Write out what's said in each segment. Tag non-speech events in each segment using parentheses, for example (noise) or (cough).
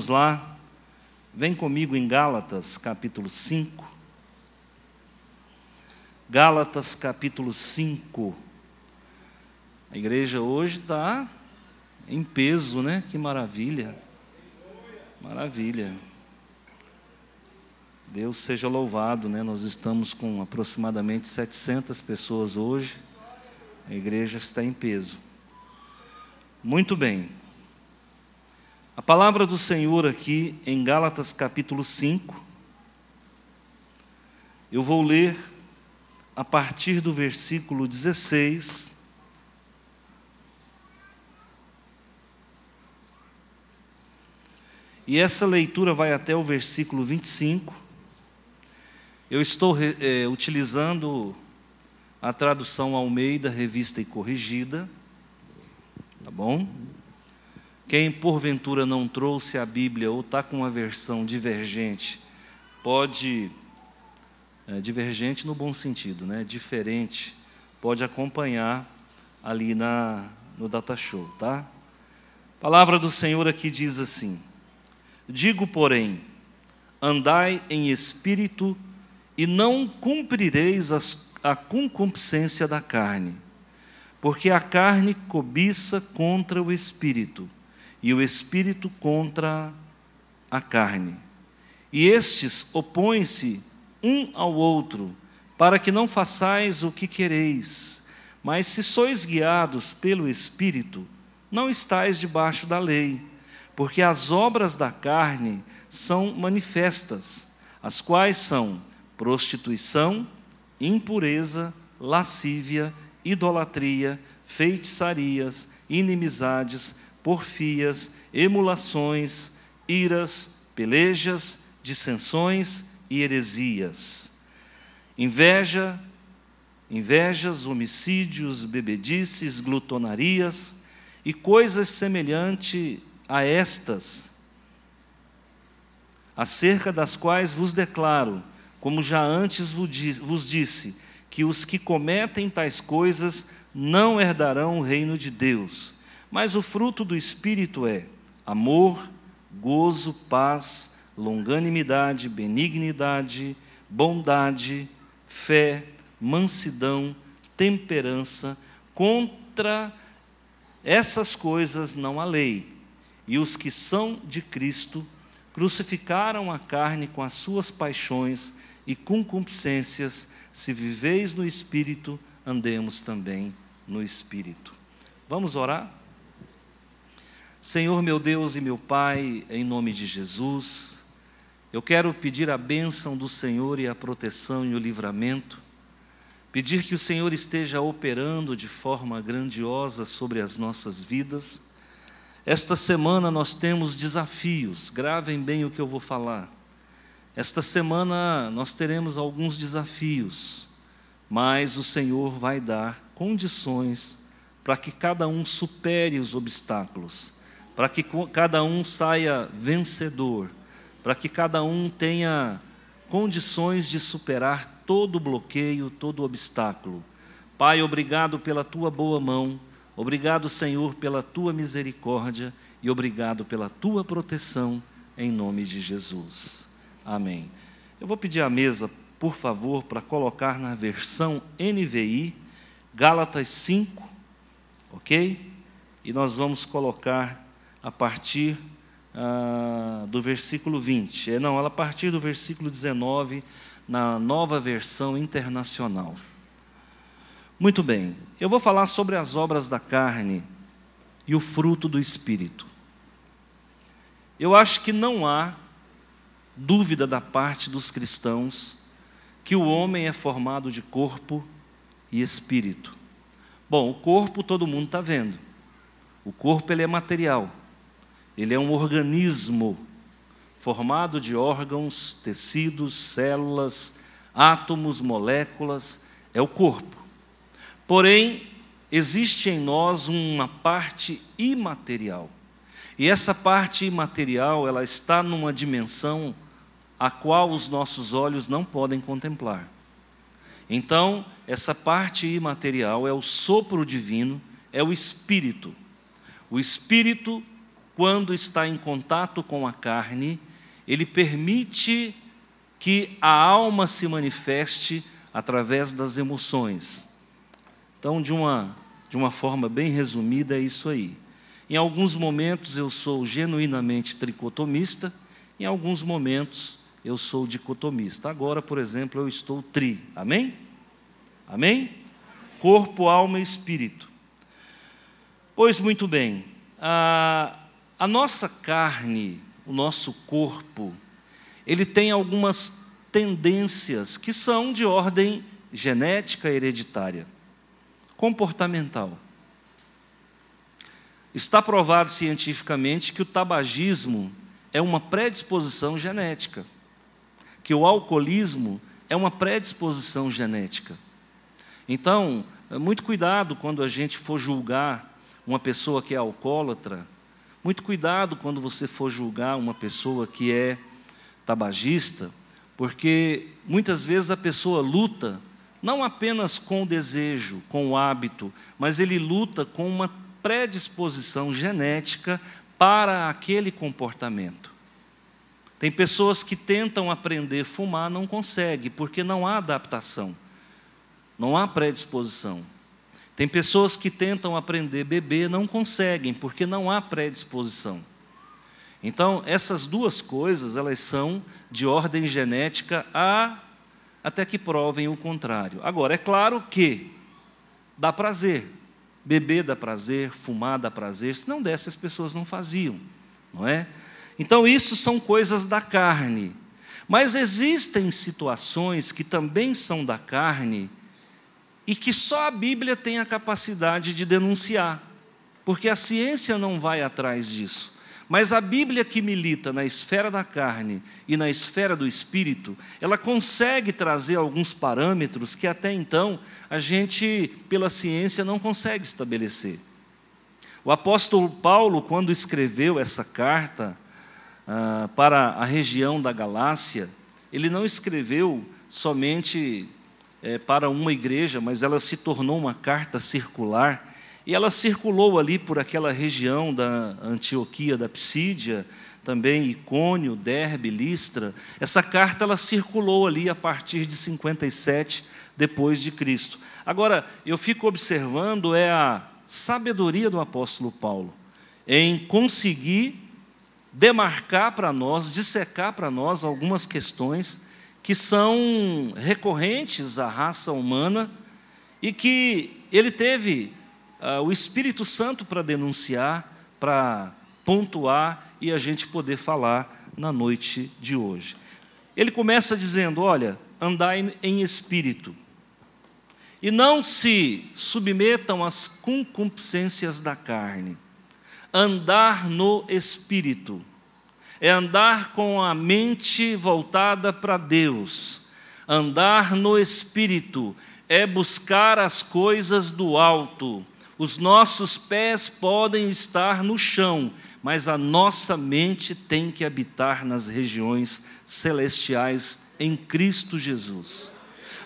Vamos lá, vem comigo em Gálatas capítulo 5. Gálatas capítulo 5. A igreja hoje está em peso, né? Que maravilha. Maravilha. Deus seja louvado, né? Nós estamos com aproximadamente 700 pessoas hoje. A igreja está em peso. Muito bem. A palavra do Senhor aqui em Gálatas capítulo 5. Eu vou ler a partir do versículo 16. E essa leitura vai até o versículo 25. Eu estou é, utilizando a tradução Almeida, revista e corrigida. Tá bom? Quem porventura não trouxe a Bíblia ou está com uma versão divergente, pode, é, divergente no bom sentido, né? diferente, pode acompanhar ali na, no Data Show, tá? Palavra do Senhor aqui diz assim: Digo, porém, andai em espírito e não cumprireis as, a concupiscência da carne, porque a carne cobiça contra o espírito e o espírito contra a carne. E estes opõem-se um ao outro, para que não façais o que quereis. Mas se sois guiados pelo espírito, não estais debaixo da lei, porque as obras da carne são manifestas, as quais são prostituição, impureza, lascívia, idolatria, feitiçarias, inimizades, porfias, emulações, iras, pelejas, dissensões e heresias. Inveja, invejas, homicídios, bebedices, glutonarias e coisas semelhantes a estas, acerca das quais vos declaro, como já antes vos disse, que os que cometem tais coisas não herdarão o reino de Deus. Mas o fruto do Espírito é amor, gozo, paz, longanimidade, benignidade, bondade, fé, mansidão, temperança. Contra essas coisas não há lei. E os que são de Cristo crucificaram a carne com as suas paixões e concupiscências. Se viveis no Espírito, andemos também no Espírito. Vamos orar? Senhor meu Deus e meu Pai, em nome de Jesus, eu quero pedir a bênção do Senhor e a proteção e o livramento, pedir que o Senhor esteja operando de forma grandiosa sobre as nossas vidas. Esta semana nós temos desafios, gravem bem o que eu vou falar. Esta semana nós teremos alguns desafios, mas o Senhor vai dar condições para que cada um supere os obstáculos para que cada um saia vencedor, para que cada um tenha condições de superar todo bloqueio, todo obstáculo. Pai, obrigado pela tua boa mão, obrigado, Senhor, pela tua misericórdia e obrigado pela tua proteção, em nome de Jesus. Amém. Eu vou pedir à mesa, por favor, para colocar na versão NVI, Gálatas 5, ok? E nós vamos colocar a partir ah, do versículo 20. É, não, ela a partir do versículo 19, na nova versão internacional. Muito bem, eu vou falar sobre as obras da carne e o fruto do espírito. Eu acho que não há dúvida da parte dos cristãos que o homem é formado de corpo e espírito. Bom, o corpo todo mundo está vendo. O corpo ele é material. Ele é um organismo formado de órgãos, tecidos, células, átomos, moléculas, é o corpo. Porém, existe em nós uma parte imaterial. E essa parte imaterial, ela está numa dimensão a qual os nossos olhos não podem contemplar. Então, essa parte imaterial é o sopro divino, é o espírito. O espírito quando está em contato com a carne, ele permite que a alma se manifeste através das emoções. Então, de uma, de uma forma bem resumida, é isso aí. Em alguns momentos eu sou genuinamente tricotomista, em alguns momentos eu sou dicotomista. Agora, por exemplo, eu estou tri. Amém? Amém? Corpo, alma e espírito. Pois muito bem, a, a nossa carne, o nosso corpo, ele tem algumas tendências que são de ordem genética hereditária, comportamental. Está provado cientificamente que o tabagismo é uma predisposição genética, que o alcoolismo é uma predisposição genética. Então, muito cuidado quando a gente for julgar uma pessoa que é alcoólatra, muito cuidado quando você for julgar uma pessoa que é tabagista, porque muitas vezes a pessoa luta não apenas com o desejo, com o hábito, mas ele luta com uma predisposição genética para aquele comportamento. Tem pessoas que tentam aprender a fumar, não conseguem, porque não há adaptação, não há predisposição. Tem pessoas que tentam aprender a beber, não conseguem, porque não há predisposição. Então, essas duas coisas, elas são de ordem genética a até que provem o contrário. Agora, é claro que dá prazer. Beber dá prazer, fumar dá prazer. Se não desse, as pessoas não faziam, não é? Então, isso são coisas da carne. Mas existem situações que também são da carne e que só a Bíblia tem a capacidade de denunciar, porque a ciência não vai atrás disso. Mas a Bíblia que milita na esfera da carne e na esfera do espírito, ela consegue trazer alguns parâmetros que até então a gente, pela ciência, não consegue estabelecer. O apóstolo Paulo, quando escreveu essa carta ah, para a região da Galácia, ele não escreveu somente é, para uma igreja, mas ela se tornou uma carta circular e ela circulou ali por aquela região da Antioquia, da Psídia, também Icônio, Derbe, Listra. Essa carta ela circulou ali a partir de 57 depois de Cristo. Agora, eu fico observando é a sabedoria do apóstolo Paulo em conseguir demarcar para nós, dissecar para nós algumas questões que são recorrentes à raça humana e que ele teve uh, o Espírito Santo para denunciar, para pontuar e a gente poder falar na noite de hoje. Ele começa dizendo: Olha, andai em espírito, e não se submetam às concupiscências da carne. Andar no espírito é andar com a mente voltada para Deus. Andar no espírito é buscar as coisas do alto. Os nossos pés podem estar no chão, mas a nossa mente tem que habitar nas regiões celestiais em Cristo Jesus.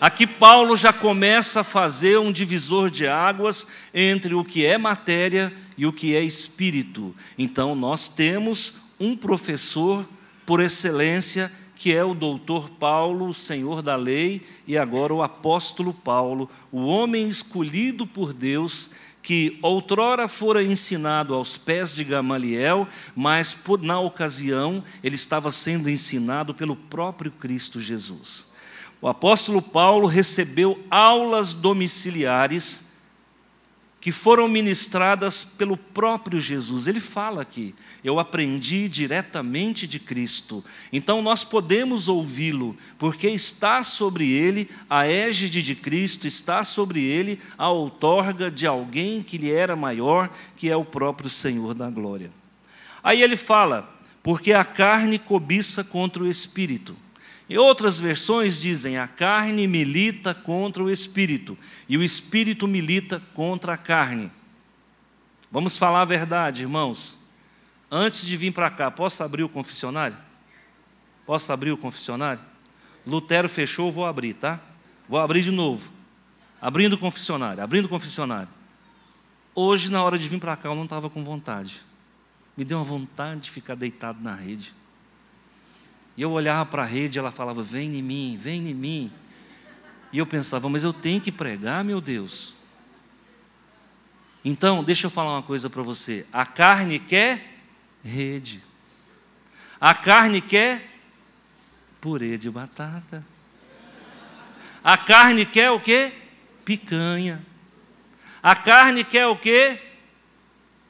Aqui Paulo já começa a fazer um divisor de águas entre o que é matéria e o que é espírito. Então nós temos um professor por excelência que é o doutor Paulo, o senhor da lei, e agora o apóstolo Paulo, o homem escolhido por Deus que outrora fora ensinado aos pés de Gamaliel, mas por, na ocasião ele estava sendo ensinado pelo próprio Cristo Jesus. O apóstolo Paulo recebeu aulas domiciliares que foram ministradas pelo próprio Jesus. Ele fala aqui: eu aprendi diretamente de Cristo. Então nós podemos ouvi-lo, porque está sobre ele a égide de Cristo, está sobre ele a outorga de alguém que lhe era maior, que é o próprio Senhor da glória. Aí ele fala: porque a carne cobiça contra o espírito em outras versões dizem: a carne milita contra o espírito e o espírito milita contra a carne. Vamos falar a verdade, irmãos. Antes de vir para cá, posso abrir o confessionário? Posso abrir o confessionário? Lutero fechou, vou abrir, tá? Vou abrir de novo. Abrindo o confessionário, abrindo o confessionário. Hoje, na hora de vir para cá, eu não estava com vontade. Me deu uma vontade de ficar deitado na rede. E eu olhava para a rede e ela falava: Vem em mim, vem em mim. E eu pensava: Mas eu tenho que pregar, meu Deus. Então, deixa eu falar uma coisa para você: a carne quer rede, a carne quer purê de batata, a carne quer o que? Picanha, a carne quer o que?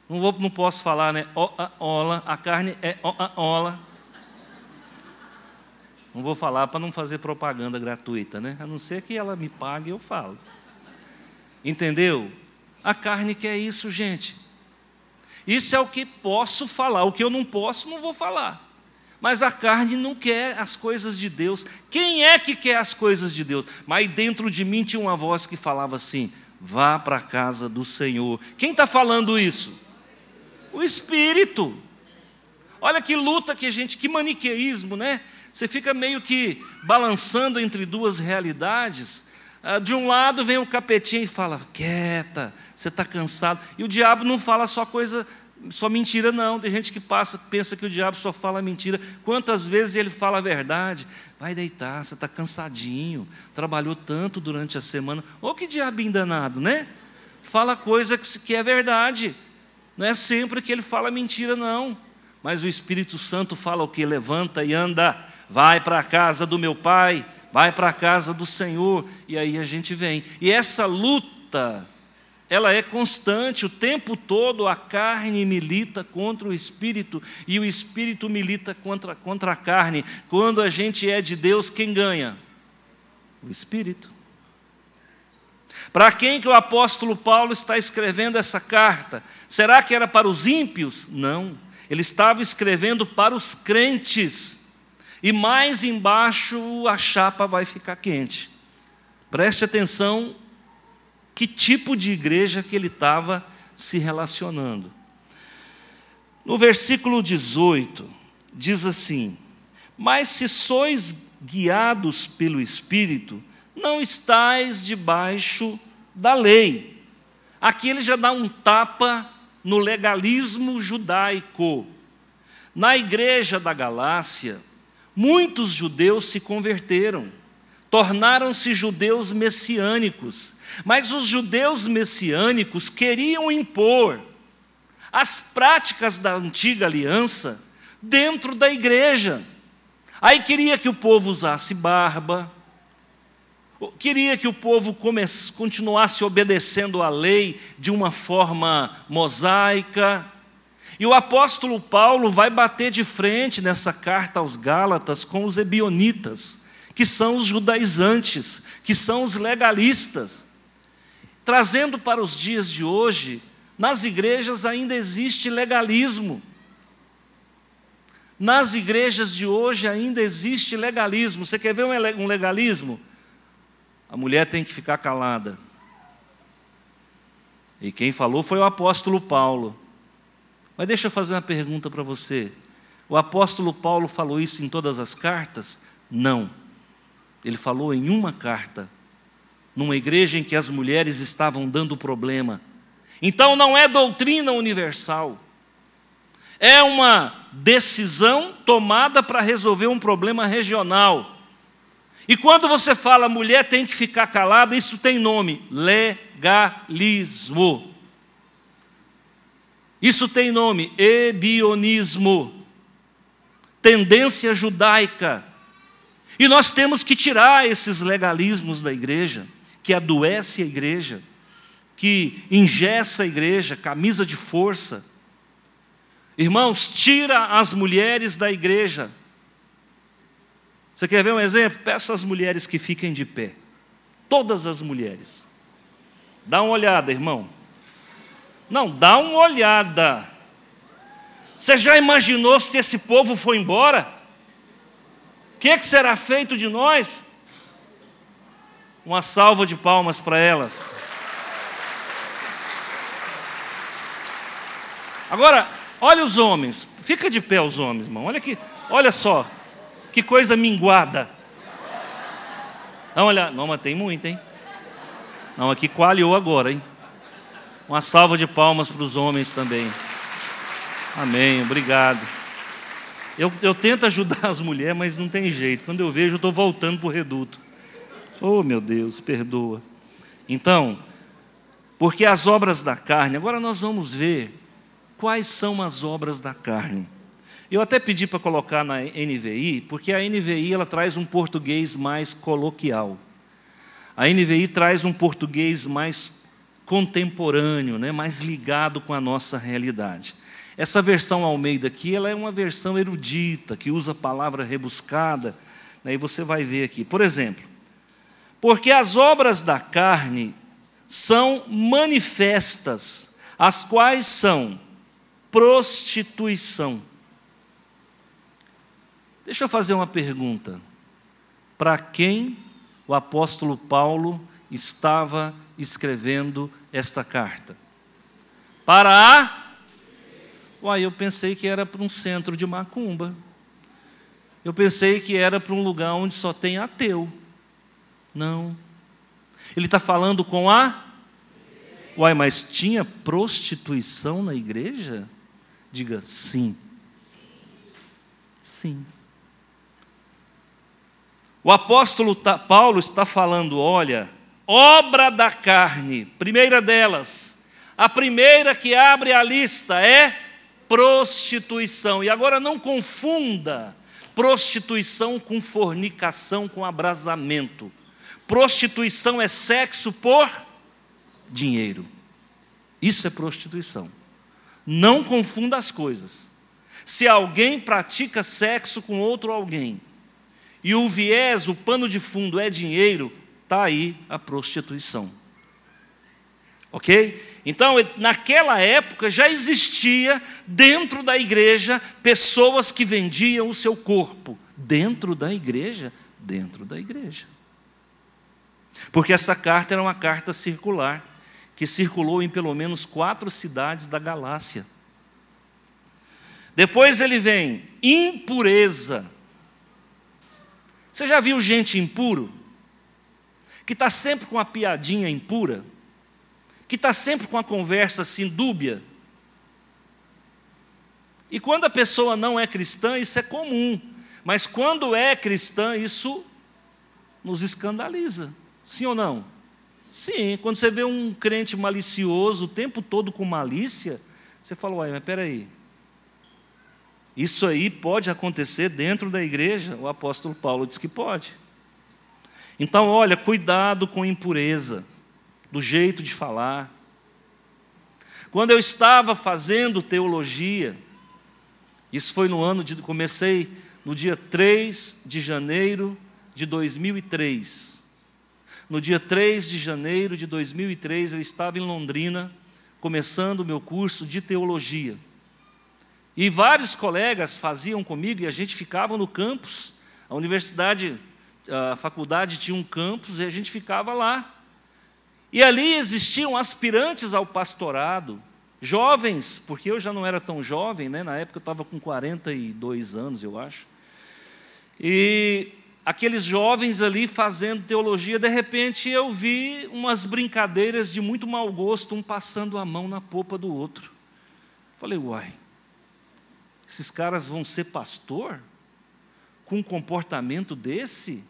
Não, vou, não posso falar, né? Ola, a carne é ola. Não vou falar para não fazer propaganda gratuita, né? A não ser que ela me pague, eu falo. Entendeu? A carne quer isso, gente. Isso é o que posso falar. O que eu não posso, não vou falar. Mas a carne não quer as coisas de Deus. Quem é que quer as coisas de Deus? Mas dentro de mim tinha uma voz que falava assim: vá para a casa do Senhor. Quem está falando isso? O Espírito. Olha que luta que a gente, que maniqueísmo, né? Você fica meio que balançando entre duas realidades. Ah, de um lado vem o capetinho e fala: quieta, você está cansado. E o diabo não fala só coisa, só mentira, não. Tem gente que passa, pensa que o diabo só fala mentira. Quantas vezes ele fala a verdade? Vai deitar, você está cansadinho, trabalhou tanto durante a semana. Ô que diabo danado, né? Fala coisa que é verdade. Não é sempre que ele fala mentira, não. Mas o Espírito Santo fala o que? Levanta e anda, vai para a casa do meu pai vai para a casa do Senhor, e aí a gente vem. E essa luta, ela é constante, o tempo todo a carne milita contra o espírito, e o espírito milita contra, contra a carne. Quando a gente é de Deus, quem ganha? O espírito. Para quem que o apóstolo Paulo está escrevendo essa carta? Será que era para os ímpios? Não. Ele estava escrevendo para os crentes e mais embaixo a chapa vai ficar quente. Preste atenção que tipo de igreja que ele estava se relacionando. No versículo 18, diz assim: Mas se sois guiados pelo Espírito, não estáis debaixo da lei. Aqui ele já dá um tapa no legalismo judaico. Na igreja da Galácia, Muitos judeus se converteram, tornaram-se judeus messiânicos, mas os judeus messiânicos queriam impor as práticas da antiga aliança dentro da igreja. Aí queria que o povo usasse barba, queria que o povo continuasse obedecendo a lei de uma forma mosaica, e o apóstolo Paulo vai bater de frente nessa carta aos Gálatas com os ebionitas, que são os judaizantes, que são os legalistas, trazendo para os dias de hoje, nas igrejas ainda existe legalismo. Nas igrejas de hoje ainda existe legalismo. Você quer ver um legalismo? A mulher tem que ficar calada. E quem falou foi o apóstolo Paulo. Mas deixa eu fazer uma pergunta para você. O apóstolo Paulo falou isso em todas as cartas? Não. Ele falou em uma carta, numa igreja em que as mulheres estavam dando problema. Então não é doutrina universal. É uma decisão tomada para resolver um problema regional. E quando você fala mulher tem que ficar calada, isso tem nome: legalismo. Isso tem nome, ebionismo, tendência judaica. E nós temos que tirar esses legalismos da igreja, que adoece a igreja, que ingessa a igreja, camisa de força. Irmãos, tira as mulheres da igreja. Você quer ver um exemplo? Peça às mulheres que fiquem de pé. Todas as mulheres. Dá uma olhada, irmão. Não, dá uma olhada. Você já imaginou se esse povo for embora? O que, é que será feito de nós? Uma salva de palmas para elas. Agora, olha os homens. Fica de pé os homens, irmão. Olha aqui, olha só. Que coisa minguada. Não, olha, não, mas tem muito, hein? Não, aqui coalhou agora, hein? Uma salva de palmas para os homens também. Amém, obrigado. Eu, eu tento ajudar as mulheres, mas não tem jeito. Quando eu vejo, eu estou voltando para o reduto. Oh, meu Deus, perdoa. Então, porque as obras da carne, agora nós vamos ver quais são as obras da carne. Eu até pedi para colocar na NVI, porque a NVI ela traz um português mais coloquial. A NVI traz um português mais contemporâneo, né, mais ligado com a nossa realidade. Essa versão Almeida aqui, ela é uma versão erudita, que usa a palavra rebuscada, né, e você vai ver aqui. Por exemplo, porque as obras da carne são manifestas, as quais são prostituição Deixa eu fazer uma pergunta. Para quem o apóstolo Paulo estava escrevendo esta carta? Para a. Uai, eu pensei que era para um centro de macumba. Eu pensei que era para um lugar onde só tem ateu. Não. Ele está falando com a. Uai, mas tinha prostituição na igreja? Diga sim. Sim. O apóstolo Paulo está falando: olha, obra da carne, primeira delas, a primeira que abre a lista é prostituição. E agora não confunda prostituição com fornicação, com abrasamento. Prostituição é sexo por dinheiro. Isso é prostituição. Não confunda as coisas. Se alguém pratica sexo com outro alguém, e o viés, o pano de fundo é dinheiro, está aí a prostituição. Ok? Então, naquela época já existia dentro da igreja pessoas que vendiam o seu corpo. Dentro da igreja? Dentro da igreja. Porque essa carta era uma carta circular, que circulou em pelo menos quatro cidades da Galácia. Depois ele vem impureza. Você já viu gente impuro? Que está sempre com a piadinha impura? Que está sempre com a conversa assim dúbia? E quando a pessoa não é cristã, isso é comum. Mas quando é cristã, isso nos escandaliza. Sim ou não? Sim, quando você vê um crente malicioso o tempo todo com malícia, você fala, uai, mas peraí, isso aí pode acontecer dentro da igreja? O apóstolo Paulo diz que pode. Então, olha, cuidado com impureza, do jeito de falar. Quando eu estava fazendo teologia, isso foi no ano de. Comecei no dia 3 de janeiro de 2003. No dia 3 de janeiro de 2003, eu estava em Londrina, começando o meu curso de teologia. E vários colegas faziam comigo e a gente ficava no campus. A universidade, a faculdade tinha um campus e a gente ficava lá. E ali existiam aspirantes ao pastorado, jovens, porque eu já não era tão jovem, né? na época eu estava com 42 anos, eu acho. E aqueles jovens ali fazendo teologia, de repente eu vi umas brincadeiras de muito mau gosto, um passando a mão na popa do outro. Falei, uai, esses caras vão ser pastor? Com um comportamento desse?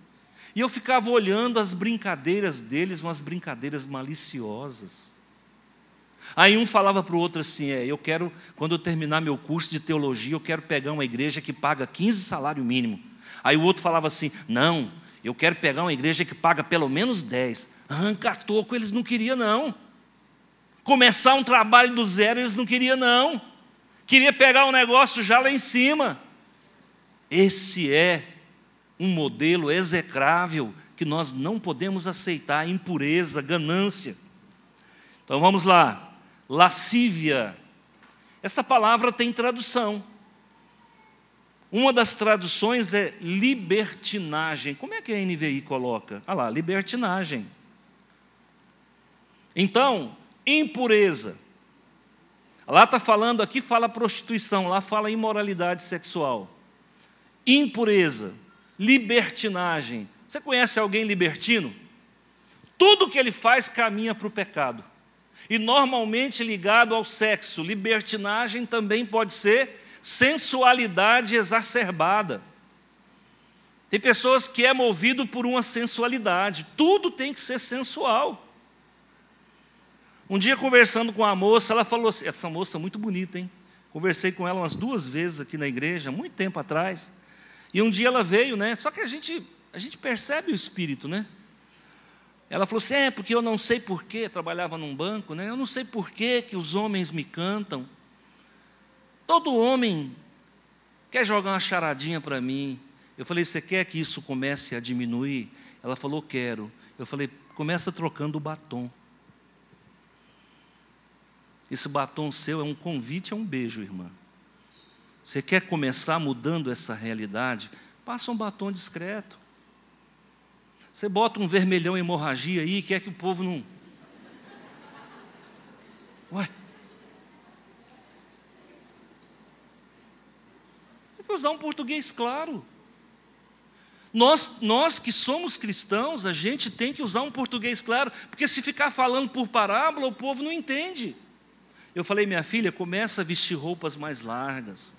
E eu ficava olhando as brincadeiras deles, umas brincadeiras maliciosas. Aí um falava para o outro assim: é, eu quero, quando eu terminar meu curso de teologia, eu quero pegar uma igreja que paga 15 salário mínimo. Aí o outro falava assim: não, eu quero pegar uma igreja que paga pelo menos 10. Arranca toco, eles não queriam, não. Começar um trabalho do zero, eles não queriam, não queria pegar o um negócio já lá em cima. Esse é um modelo execrável que nós não podemos aceitar impureza, ganância. Então vamos lá. Lascívia. Essa palavra tem tradução. Uma das traduções é libertinagem. Como é que a NVI coloca? Ah lá, libertinagem. Então, impureza. Lá está falando, aqui fala prostituição, lá fala imoralidade sexual, impureza, libertinagem. Você conhece alguém libertino? Tudo que ele faz caminha para o pecado. e normalmente ligado ao sexo. Libertinagem também pode ser sensualidade exacerbada. Tem pessoas que é movido por uma sensualidade, tudo tem que ser sensual. Um dia conversando com a moça, ela falou assim, essa moça é muito bonita, hein? Conversei com ela umas duas vezes aqui na igreja, muito tempo atrás. E um dia ela veio, né? Só que a gente, a gente percebe o espírito, né? Ela falou assim: é, porque eu não sei porquê, trabalhava num banco, né? Eu não sei porquê que os homens me cantam. Todo homem quer jogar uma charadinha para mim. Eu falei: você quer que isso comece a diminuir? Ela falou: quero. Eu falei: começa trocando o batom. Esse batom seu é um convite a um beijo, irmã. Você quer começar mudando essa realidade? Passa um batom discreto. Você bota um vermelhão hemorragia aí, quer que o povo não. Ué. Tem que usar um português claro. Nós, nós que somos cristãos, a gente tem que usar um português claro, porque se ficar falando por parábola, o povo não entende. Eu falei, minha filha, começa a vestir roupas mais largas,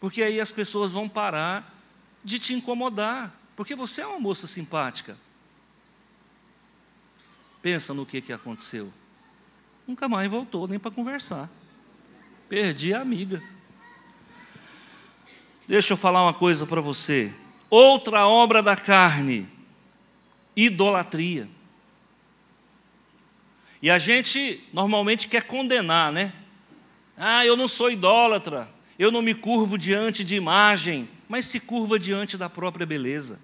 porque aí as pessoas vão parar de te incomodar. Porque você é uma moça simpática. Pensa no que, que aconteceu. Nunca mais voltou nem para conversar. Perdi a amiga. Deixa eu falar uma coisa para você. Outra obra da carne, idolatria. E a gente normalmente quer condenar, né? Ah, eu não sou idólatra, eu não me curvo diante de imagem mas se curva diante da própria beleza,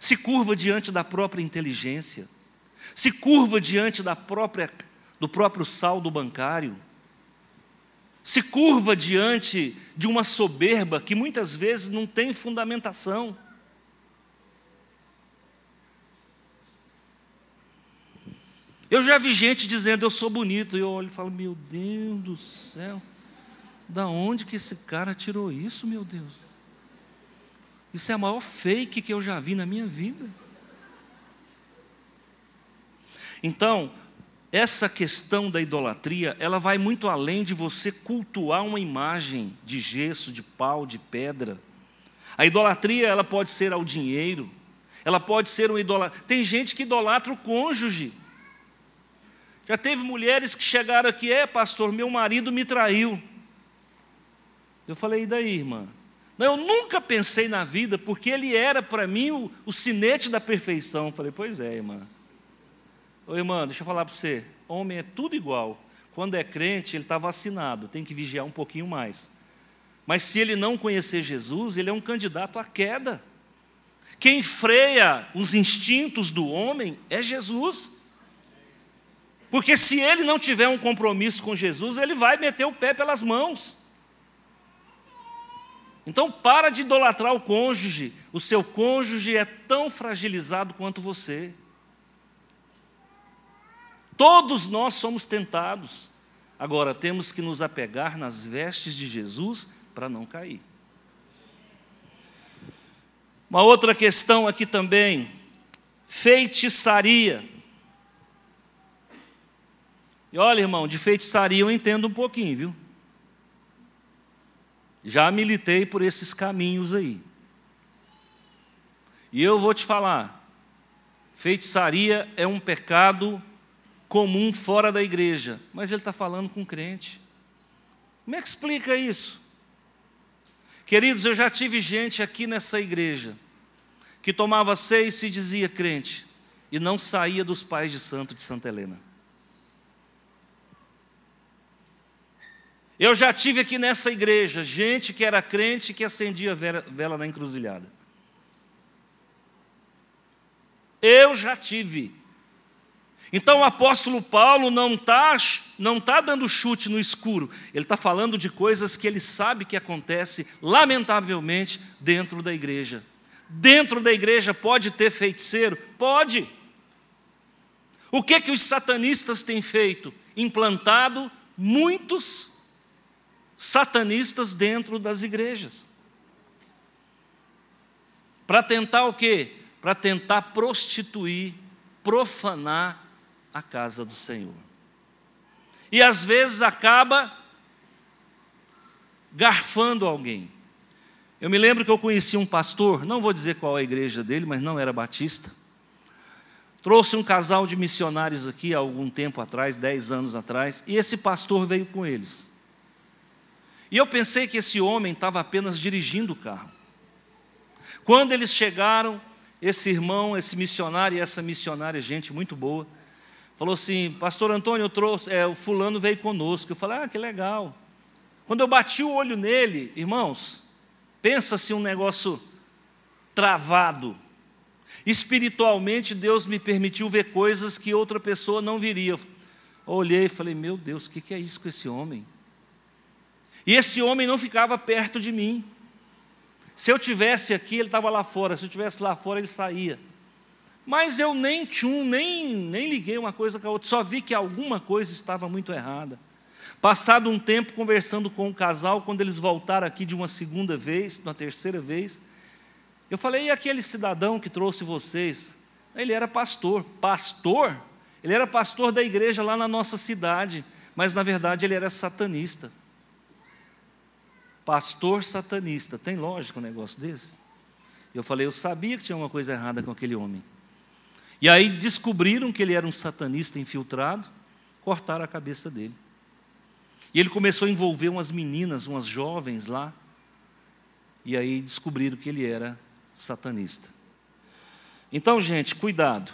se curva diante da própria inteligência, se curva diante da própria, do próprio saldo bancário, se curva diante de uma soberba que muitas vezes não tem fundamentação. Eu já vi gente dizendo eu sou bonito, e eu olho e falo, meu Deus do céu, da onde que esse cara tirou isso, meu Deus? Isso é a maior fake que eu já vi na minha vida. Então, essa questão da idolatria, ela vai muito além de você cultuar uma imagem de gesso, de pau, de pedra. A idolatria, ela pode ser ao dinheiro, ela pode ser uma idolatria. Tem gente que idolatra o cônjuge. Já teve mulheres que chegaram aqui, é pastor, meu marido me traiu. Eu falei, e daí, irmã? Eu nunca pensei na vida, porque ele era para mim o, o sinete da perfeição. Eu falei, pois é, irmã. Ô irmã, deixa eu falar para você: homem é tudo igual. Quando é crente, ele está vacinado, tem que vigiar um pouquinho mais. Mas se ele não conhecer Jesus, ele é um candidato à queda. Quem freia os instintos do homem é Jesus. Porque se ele não tiver um compromisso com Jesus, ele vai meter o pé pelas mãos. Então para de idolatrar o cônjuge. O seu cônjuge é tão fragilizado quanto você. Todos nós somos tentados. Agora temos que nos apegar nas vestes de Jesus para não cair. Uma outra questão aqui também, feitiçaria. E olha, irmão, de feitiçaria eu entendo um pouquinho, viu? Já militei por esses caminhos aí. E eu vou te falar: feitiçaria é um pecado comum fora da igreja, mas ele está falando com crente. Como é que explica isso? Queridos, eu já tive gente aqui nessa igreja que tomava seis e se dizia crente e não saía dos pais de santo de Santa Helena. Eu já tive aqui nessa igreja gente que era crente que acendia vela na encruzilhada. Eu já tive. Então o apóstolo Paulo não está não tá dando chute no escuro, ele está falando de coisas que ele sabe que acontece, lamentavelmente, dentro da igreja. Dentro da igreja pode ter feiticeiro? Pode. O que, que os satanistas têm feito? Implantado muitos satanistas dentro das igrejas. Para tentar o quê? Para tentar prostituir, profanar a casa do Senhor. E às vezes acaba garfando alguém. Eu me lembro que eu conheci um pastor, não vou dizer qual é a igreja dele, mas não era batista. Trouxe um casal de missionários aqui há algum tempo atrás, dez anos atrás, e esse pastor veio com eles. E eu pensei que esse homem estava apenas dirigindo o carro. Quando eles chegaram, esse irmão, esse missionário e essa missionária, gente muito boa, falou assim: Pastor Antônio, eu trouxe, é, o fulano veio conosco. Eu falei: Ah, que legal. Quando eu bati o olho nele, irmãos, pensa-se um negócio travado. Espiritualmente, Deus me permitiu ver coisas que outra pessoa não viria. Eu olhei e falei: Meu Deus, o que é isso com esse homem? E esse homem não ficava perto de mim. Se eu tivesse aqui, ele estava lá fora. Se eu tivesse lá fora, ele saía. Mas eu nem tchum, nem, nem liguei uma coisa com a outra. Só vi que alguma coisa estava muito errada. Passado um tempo conversando com o casal, quando eles voltaram aqui de uma segunda vez, uma terceira vez, eu falei: e aquele cidadão que trouxe vocês? Ele era pastor. Pastor? Ele era pastor da igreja lá na nossa cidade, mas na verdade ele era satanista pastor satanista. Tem lógica um negócio desse? Eu falei, eu sabia que tinha uma coisa errada com aquele homem. E aí descobriram que ele era um satanista infiltrado, cortaram a cabeça dele. E ele começou a envolver umas meninas, umas jovens lá. E aí descobriram que ele era satanista. Então, gente, cuidado.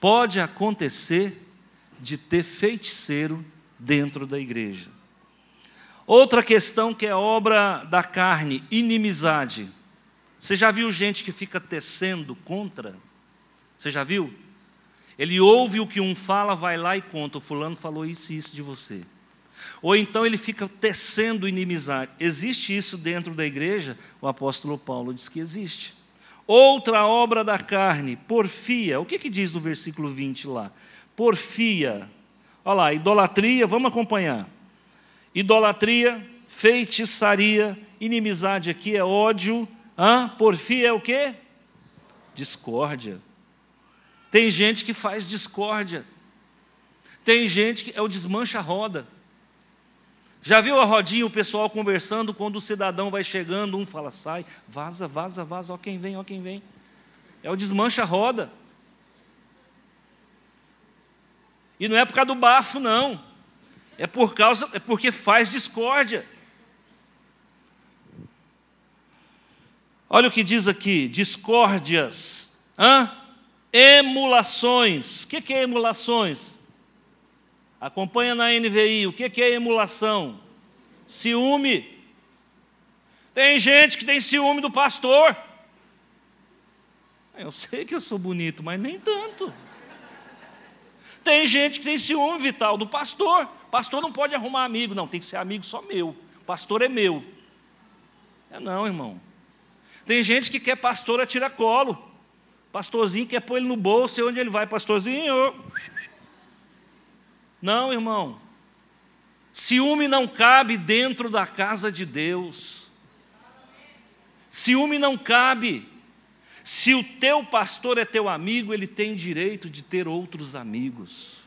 Pode acontecer de ter feiticeiro dentro da igreja. Outra questão que é obra da carne, inimizade. Você já viu gente que fica tecendo contra? Você já viu? Ele ouve o que um fala, vai lá e conta: o fulano falou isso e isso de você. Ou então ele fica tecendo inimizade. Existe isso dentro da igreja? O apóstolo Paulo diz que existe. Outra obra da carne, porfia. O que, que diz no versículo 20 lá? Porfia. Olha lá, idolatria, vamos acompanhar. Idolatria, feitiçaria, inimizade aqui é ódio, hã? porfia é o quê? Discórdia. Tem gente que faz discórdia. Tem gente que é o desmancha-roda. Já viu a rodinha, o pessoal conversando, quando o cidadão vai chegando, um fala, sai, vaza, vaza, vaza, ó quem vem, ó quem vem. É o desmancha-roda. E não é por causa do bafo, não é por causa, é porque faz discórdia. Olha o que diz aqui: discórdias, hã? emulações. O que é emulações? Acompanha na NVI. O que é emulação? Ciúme. Tem gente que tem ciúme do pastor. Eu sei que eu sou bonito, mas nem tanto. Tem gente que tem ciúme vital do pastor. Pastor não pode arrumar amigo, não, tem que ser amigo só meu. Pastor é meu. É não, irmão. Tem gente que quer pastor a tiracolo. Pastorzinho quer pôr ele no bolso e onde ele vai, pastorzinho. Não, irmão. Ciúme não cabe dentro da casa de Deus. Ciúme não cabe. Se o teu pastor é teu amigo, ele tem direito de ter outros amigos.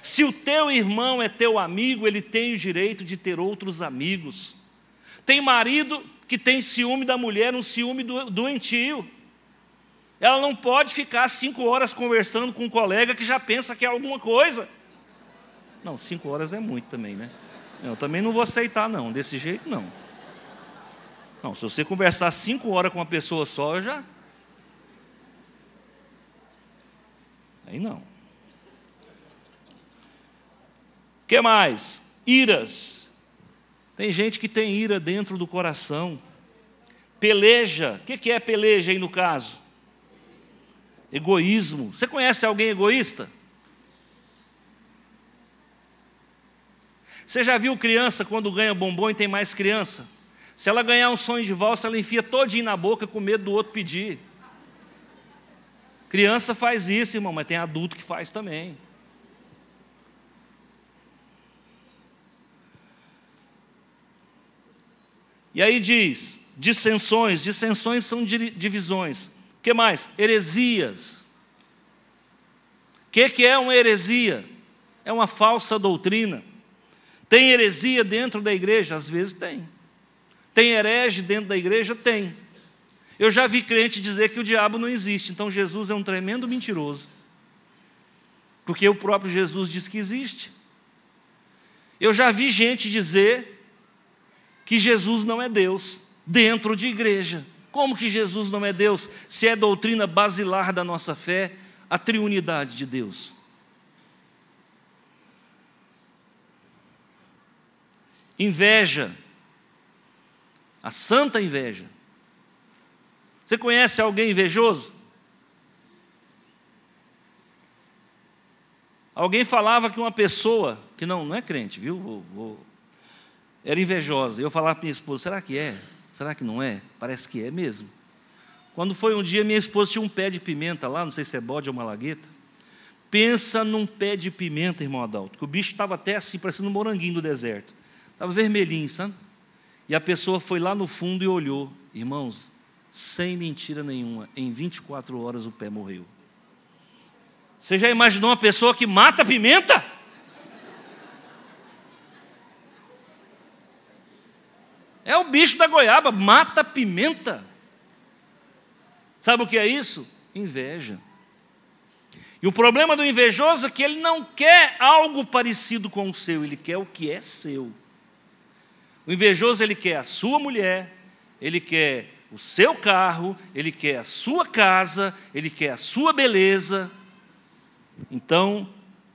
Se o teu irmão é teu amigo, ele tem o direito de ter outros amigos. Tem marido que tem ciúme da mulher, um ciúme doentio. Ela não pode ficar cinco horas conversando com um colega que já pensa que é alguma coisa. Não, cinco horas é muito também, né? Eu também não vou aceitar, não, desse jeito não. Não, se você conversar cinco horas com uma pessoa só, eu já. Aí não. Que mais? Iras. Tem gente que tem ira dentro do coração. Peleja. O que é peleja aí no caso? Egoísmo. Você conhece alguém egoísta? Você já viu criança quando ganha bombom e tem mais criança? Se ela ganhar um sonho de valsa, ela enfia todinho na boca com medo do outro pedir. Criança faz isso, irmão, mas tem adulto que faz também. E aí diz: dissensões, dissensões são divisões. O que mais? Heresias. que, que é uma heresia? É uma falsa doutrina. Tem heresia dentro da igreja? Às vezes tem. Tem herege dentro da igreja? Tem. Eu já vi crente dizer que o diabo não existe, então Jesus é um tremendo mentiroso. Porque o próprio Jesus diz que existe. Eu já vi gente dizer que Jesus não é Deus dentro de igreja. Como que Jesus não é Deus, se é doutrina basilar da nossa fé, a triunidade de Deus? Inveja, a santa inveja. Você conhece alguém invejoso? Alguém falava que uma pessoa, que não, não é crente, viu? Vou, vou, era invejosa. Eu falava para minha esposa: será que é? Será que não é? Parece que é mesmo. Quando foi um dia, minha esposa tinha um pé de pimenta lá, não sei se é bode ou malagueta. Pensa num pé de pimenta, irmão Adalto, que o bicho estava até assim, parecendo um moranguinho do deserto. Estava vermelhinho, sabe? E a pessoa foi lá no fundo e olhou. Irmãos, sem mentira nenhuma, em 24 horas o pé morreu. Você já imaginou uma pessoa que mata pimenta? É o bicho da goiaba, mata pimenta. Sabe o que é isso? Inveja. E o problema do invejoso é que ele não quer algo parecido com o seu, ele quer o que é seu. O invejoso ele quer a sua mulher, ele quer o seu carro, ele quer a sua casa, ele quer a sua beleza. Então,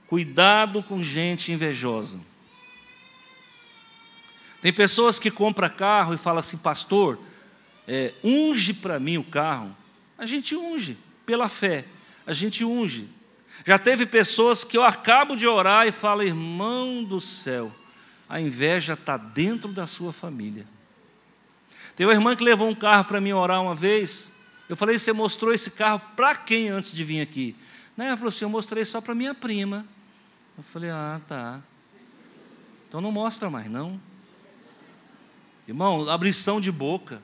cuidado com gente invejosa. Tem pessoas que compram carro e falam assim, pastor, é, unge para mim o carro. A gente unge pela fé, a gente unge. Já teve pessoas que eu acabo de orar e falo, irmão do céu, a inveja está dentro da sua família. Tem uma irmã que levou um carro para mim orar uma vez. Eu falei, você mostrou esse carro para quem antes de vir aqui? Né? Ela falou assim: Eu mostrei só para minha prima. Eu falei: Ah, tá. Então não mostra mais, não. Irmão, abrição de boca.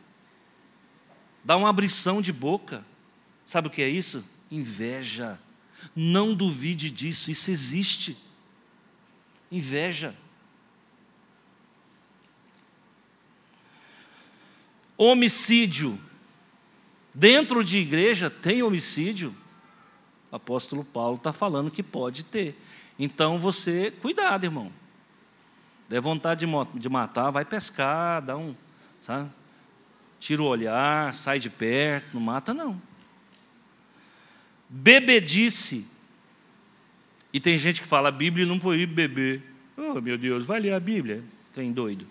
Dá uma abrição de boca. Sabe o que é isso? Inveja. Não duvide disso, isso existe. Inveja. Homicídio. Dentro de igreja tem homicídio o apóstolo Paulo está falando que pode ter. Então você, cuidado, irmão. Der vontade de, de matar, vai pescar, dá um, sabe? Tira o olhar, sai de perto, não mata não. Bebedice. E tem gente que fala, a Bíblia não proíbe beber. Oh, meu Deus, vai ler a Bíblia. Tem doido.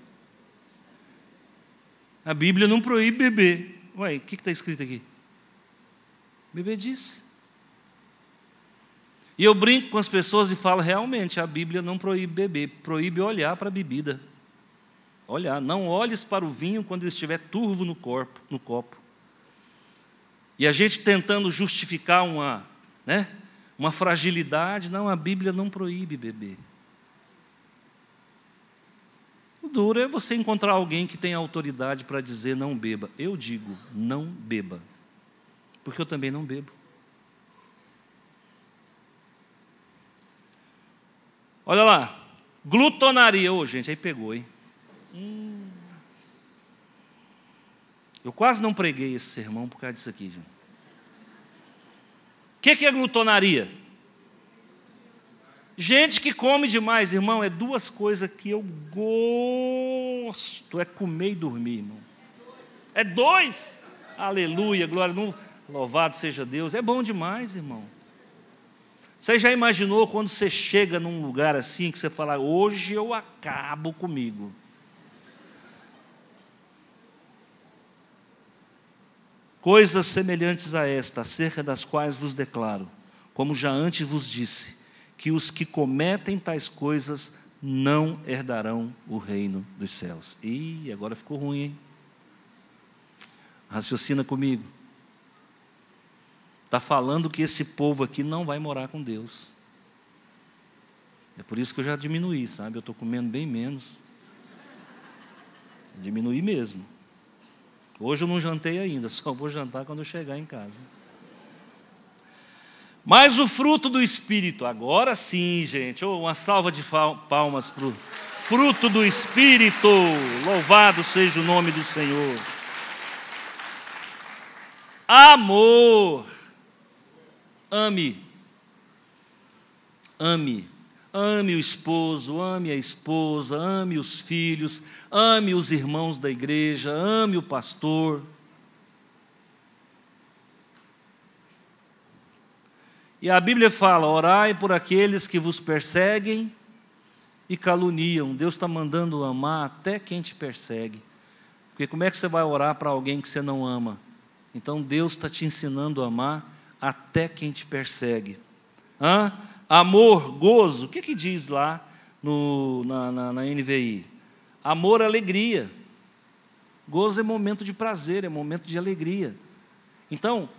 A Bíblia não proíbe beber. Ué, o que está escrito aqui? Bebedice. E eu brinco com as pessoas e falo, realmente, a Bíblia não proíbe beber, proíbe olhar para a bebida. Olhar, não olhes para o vinho quando ele estiver turvo no corpo, no copo. E a gente tentando justificar uma, né, uma fragilidade, não, a Bíblia não proíbe beber. O duro é você encontrar alguém que tem autoridade para dizer não beba. Eu digo, não beba. Porque eu também não bebo. Olha lá, glutonaria. Ô, oh, gente, aí pegou, hein? Eu quase não preguei esse sermão por causa disso aqui, gente. O que, que é glutonaria? Gente que come demais, irmão, é duas coisas que eu gosto: é comer e dormir, irmão. É dois. Aleluia, glória. Louvado seja Deus. É bom demais, irmão. Você já imaginou quando você chega num lugar assim que você fala, hoje eu acabo comigo? Coisas semelhantes a esta, acerca das quais vos declaro, como já antes vos disse, que os que cometem tais coisas não herdarão o reino dos céus. Ih, agora ficou ruim, hein? Raciocina comigo está falando que esse povo aqui não vai morar com Deus. É por isso que eu já diminuí, sabe? Eu estou comendo bem menos. Diminuí mesmo. Hoje eu não jantei ainda, (laughs) só vou jantar quando eu chegar em casa. Mas o fruto do Espírito, agora sim, gente, oh, uma salva de palmas para o fruto do Espírito, louvado seja o nome do Senhor. Amor, ame, ame, ame o esposo, ame a esposa, ame os filhos, ame os irmãos da igreja, ame o pastor. E a Bíblia fala: orai por aqueles que vos perseguem e caluniam. Deus está mandando amar até quem te persegue. Porque como é que você vai orar para alguém que você não ama? Então Deus está te ensinando a amar até quem te persegue. Hã? Amor, gozo, o que, que diz lá no, na, na, na NVI? Amor, alegria. Gozo é momento de prazer, é momento de alegria. Então,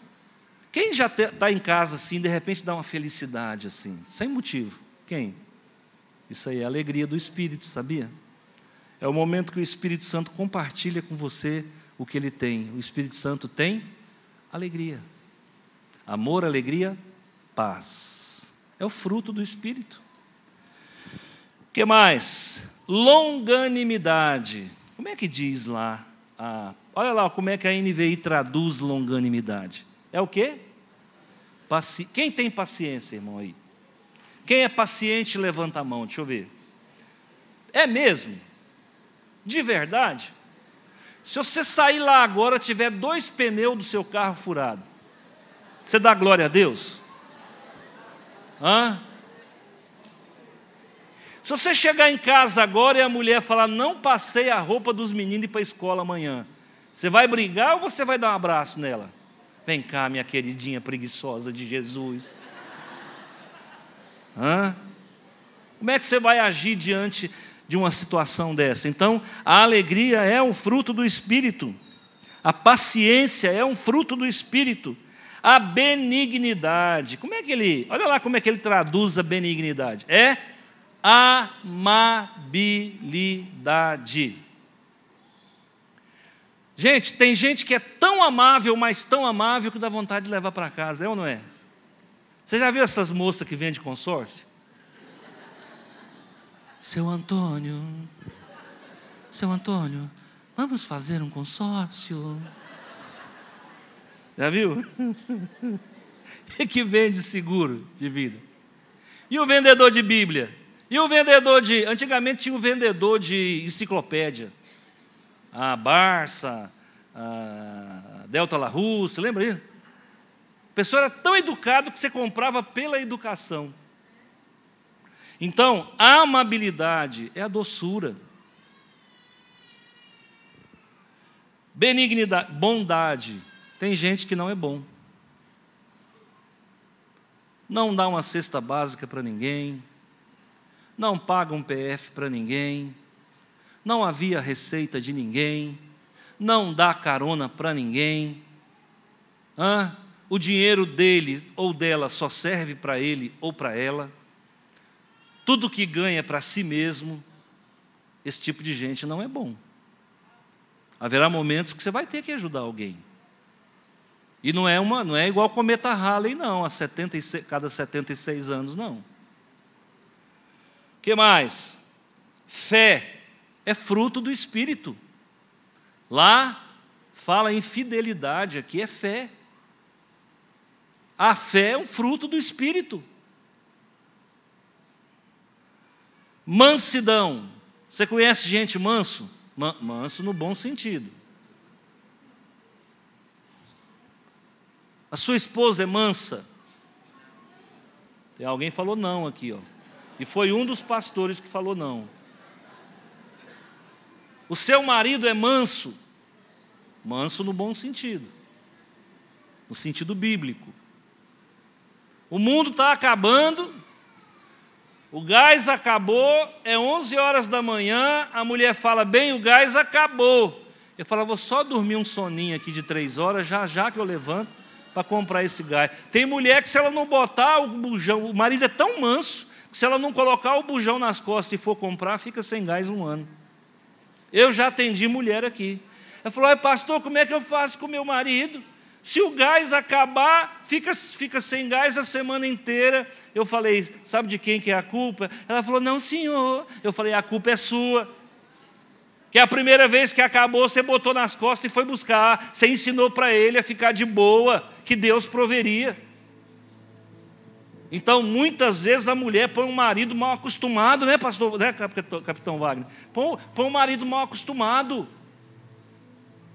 quem já está em casa assim, de repente dá uma felicidade assim, sem motivo? Quem? Isso aí é a alegria do Espírito, sabia? É o momento que o Espírito Santo compartilha com você o que ele tem. O Espírito Santo tem alegria. Amor, alegria, paz. É o fruto do Espírito. O que mais? Longanimidade. Como é que diz lá? A... Olha lá como é que a NVI traduz longanimidade. É o quê? Paci... Quem tem paciência, irmão, aí? Quem é paciente, levanta a mão, deixa eu ver. É mesmo? De verdade? Se você sair lá agora, tiver dois pneus do seu carro furado, você dá glória a Deus? Hã? Se você chegar em casa agora e a mulher falar, não passei a roupa dos meninos para a escola amanhã, você vai brigar ou você vai dar um abraço nela? Vem cá, minha queridinha preguiçosa de Jesus. Hã? Como é que você vai agir diante de uma situação dessa? Então, a alegria é um fruto do Espírito, a paciência é um fruto do Espírito, a benignidade. Como é que ele, olha lá como é que ele traduz a benignidade: é amabilidade. Gente, tem gente que é tão amável, mas tão amável que dá vontade de levar para casa, é ou não é? Você já viu essas moças que vendem consórcio? Seu Antônio, seu Antônio, vamos fazer um consórcio. Já viu? (laughs) E que vende seguro de vida. E o vendedor de Bíblia? E o vendedor de. Antigamente tinha um vendedor de enciclopédia a Barça, a Delta La Russa, lembra isso? A pessoa era tão educado que você comprava pela educação. Então, a amabilidade é a doçura. Benignidade, bondade. Tem gente que não é bom. Não dá uma cesta básica para ninguém. Não paga um PF para ninguém não havia receita de ninguém, não dá carona para ninguém. Hã? O dinheiro dele ou dela só serve para ele ou para ela. Tudo que ganha para si mesmo, esse tipo de gente não é bom. Haverá momentos que você vai ter que ajudar alguém. E não é uma, não é igual cometa Halley não, a 76, cada 76 anos não. O que mais? Fé é fruto do Espírito. Lá fala em fidelidade, aqui é fé. A fé é um fruto do Espírito. Mansidão. Você conhece gente manso? Manso no bom sentido. A sua esposa é mansa? Tem alguém falou não aqui, ó. E foi um dos pastores que falou não. O seu marido é manso, manso no bom sentido, no sentido bíblico. O mundo está acabando, o gás acabou, é 11 horas da manhã, a mulher fala: Bem, o gás acabou. Eu falo: Vou só dormir um soninho aqui de três horas, já já que eu levanto para comprar esse gás. Tem mulher que, se ela não botar o bujão, o marido é tão manso, que se ela não colocar o bujão nas costas e for comprar, fica sem gás um ano. Eu já atendi mulher aqui. Ela falou: pastor, como é que eu faço com meu marido? Se o gás acabar, fica, fica sem gás a semana inteira. Eu falei, sabe de quem que é a culpa? Ela falou, não, senhor. Eu falei, a culpa é sua. Que a primeira vez que acabou, você botou nas costas e foi buscar. Você ensinou para ele a ficar de boa, que Deus proveria. Então, muitas vezes a mulher põe um marido mal acostumado, né, pastor, né, capitão Wagner? Põe, põe um marido mal acostumado.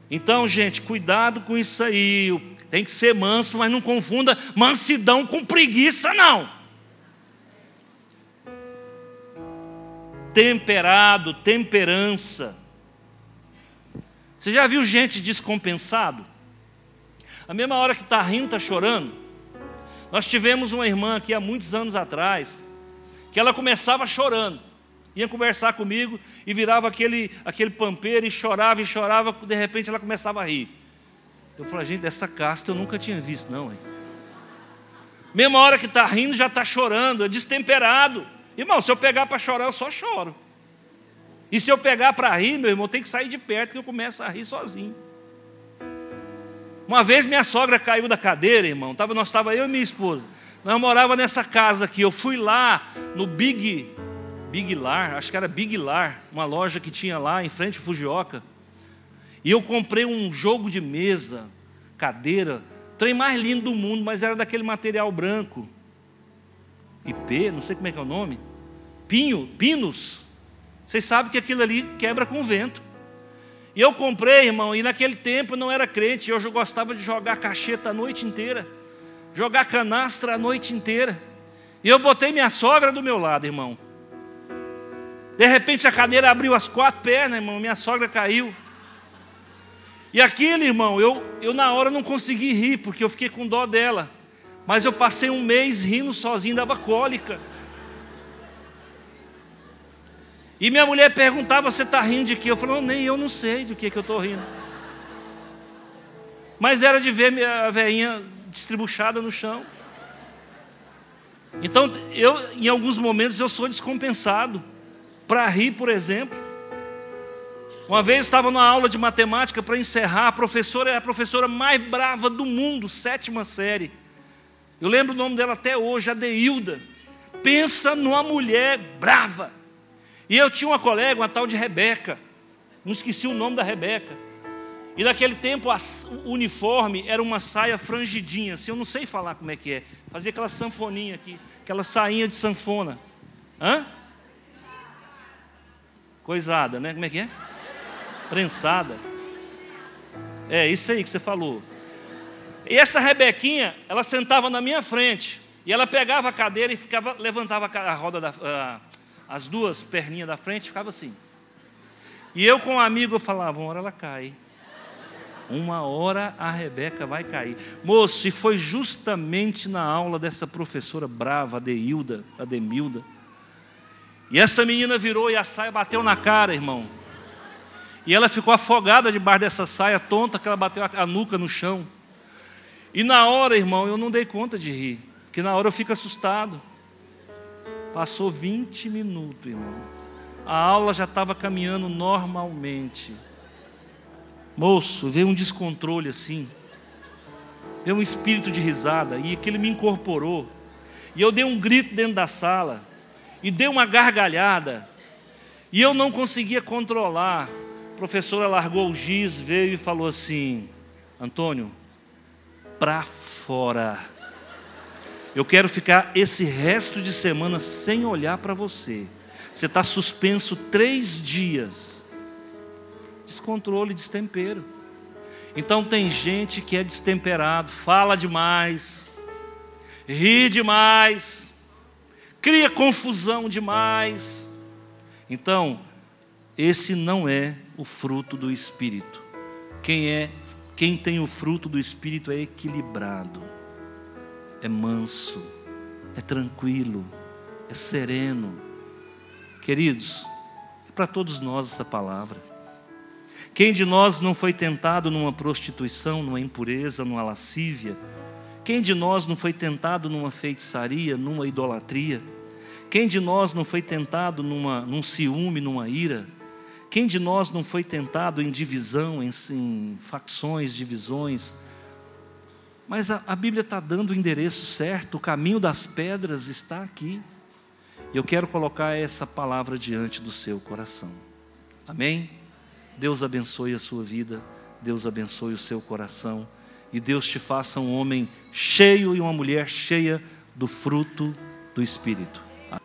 Então, gente, cuidado com isso aí. Tem que ser manso, mas não confunda mansidão com preguiça, não. Temperado, temperança. Você já viu gente descompensado? A mesma hora que está rindo, está chorando. Nós tivemos uma irmã aqui há muitos anos atrás, que ela começava chorando ia conversar comigo e virava aquele, aquele pampeiro e chorava e chorava, de repente ela começava a rir. Eu falei, gente, dessa casta eu nunca tinha visto, não. Hein? Mesma hora que está rindo, já está chorando, é destemperado. Irmão, se eu pegar para chorar, eu só choro. E se eu pegar para rir, meu irmão, tem que sair de perto que eu começo a rir sozinho. Uma vez minha sogra caiu da cadeira, irmão. Tava, nós estava eu e minha esposa. Nós morava nessa casa aqui. Eu fui lá no Big Big Lar, acho que era Big Lar, uma loja que tinha lá em frente ao Fujioka. E eu comprei um jogo de mesa, cadeira, trem mais lindo do mundo, mas era daquele material branco. IP, não sei como é que é o nome. Pinho, pinos. Vocês sabem que aquilo ali quebra com o vento. E eu comprei, irmão, e naquele tempo eu não era crente, eu gostava de jogar cacheta a noite inteira, jogar canastra a noite inteira. E eu botei minha sogra do meu lado, irmão. De repente a cadeira abriu as quatro pernas, irmão, minha sogra caiu. E aquele, irmão, eu, eu na hora não consegui rir, porque eu fiquei com dó dela. Mas eu passei um mês rindo sozinho, dava cólica. E minha mulher perguntava: Você está rindo de quê? Eu falei: Nem eu não sei do que, que eu estou rindo. Mas era de ver minha velhinha distribuchada no chão. Então, eu, em alguns momentos, eu sou descompensado para rir, por exemplo. Uma vez estava numa aula de matemática para encerrar, a professora é a professora mais brava do mundo, sétima série. Eu lembro o nome dela até hoje, a Deilda. Pensa numa mulher brava. E eu tinha uma colega, uma tal de Rebeca. Não esqueci o nome da Rebeca. E naquele tempo o uniforme era uma saia frangidinha, assim, eu não sei falar como é que é. Fazia aquela sanfoninha aqui, aquela sainha de sanfona. Hã? Coisada, né? Como é que é? Prensada. É isso aí que você falou. E essa Rebequinha, ela sentava na minha frente. E ela pegava a cadeira e ficava, levantava a roda da, a, as duas perninhas da frente e ficava assim. E eu com um amigo eu falava, uma hora ela cai. Uma hora a Rebeca vai cair. Moço, e foi justamente na aula dessa professora brava, Adeilda, Ademilda, e essa menina virou e a saia bateu na cara, irmão. E ela ficou afogada debaixo dessa saia tonta que ela bateu a nuca no chão. E na hora, irmão, eu não dei conta de rir, porque na hora eu fico assustado. Passou 20 minutos, irmão. A aula já estava caminhando normalmente. Moço, veio um descontrole assim. Veio um espírito de risada e aquele me incorporou. E eu dei um grito dentro da sala e deu uma gargalhada. E eu não conseguia controlar. A professora largou o giz, veio e falou assim: Antônio, para fora. Eu quero ficar esse resto de semana sem olhar para você. Você está suspenso três dias. Descontrole, destempero. Então tem gente que é destemperado, fala demais, ri demais cria confusão demais. Então, esse não é o fruto do espírito. Quem é, quem tem o fruto do espírito é equilibrado. É manso, é tranquilo, é sereno. Queridos, é para todos nós essa palavra. Quem de nós não foi tentado numa prostituição, numa impureza, numa lascívia, quem de nós não foi tentado numa feitiçaria, numa idolatria? Quem de nós não foi tentado numa, num ciúme, numa ira? Quem de nós não foi tentado em divisão, em, em facções, divisões? Mas a, a Bíblia está dando o endereço certo, o caminho das pedras está aqui. E eu quero colocar essa palavra diante do seu coração. Amém? Deus abençoe a sua vida, Deus abençoe o seu coração e Deus te faça um homem cheio e uma mulher cheia do fruto do Espírito.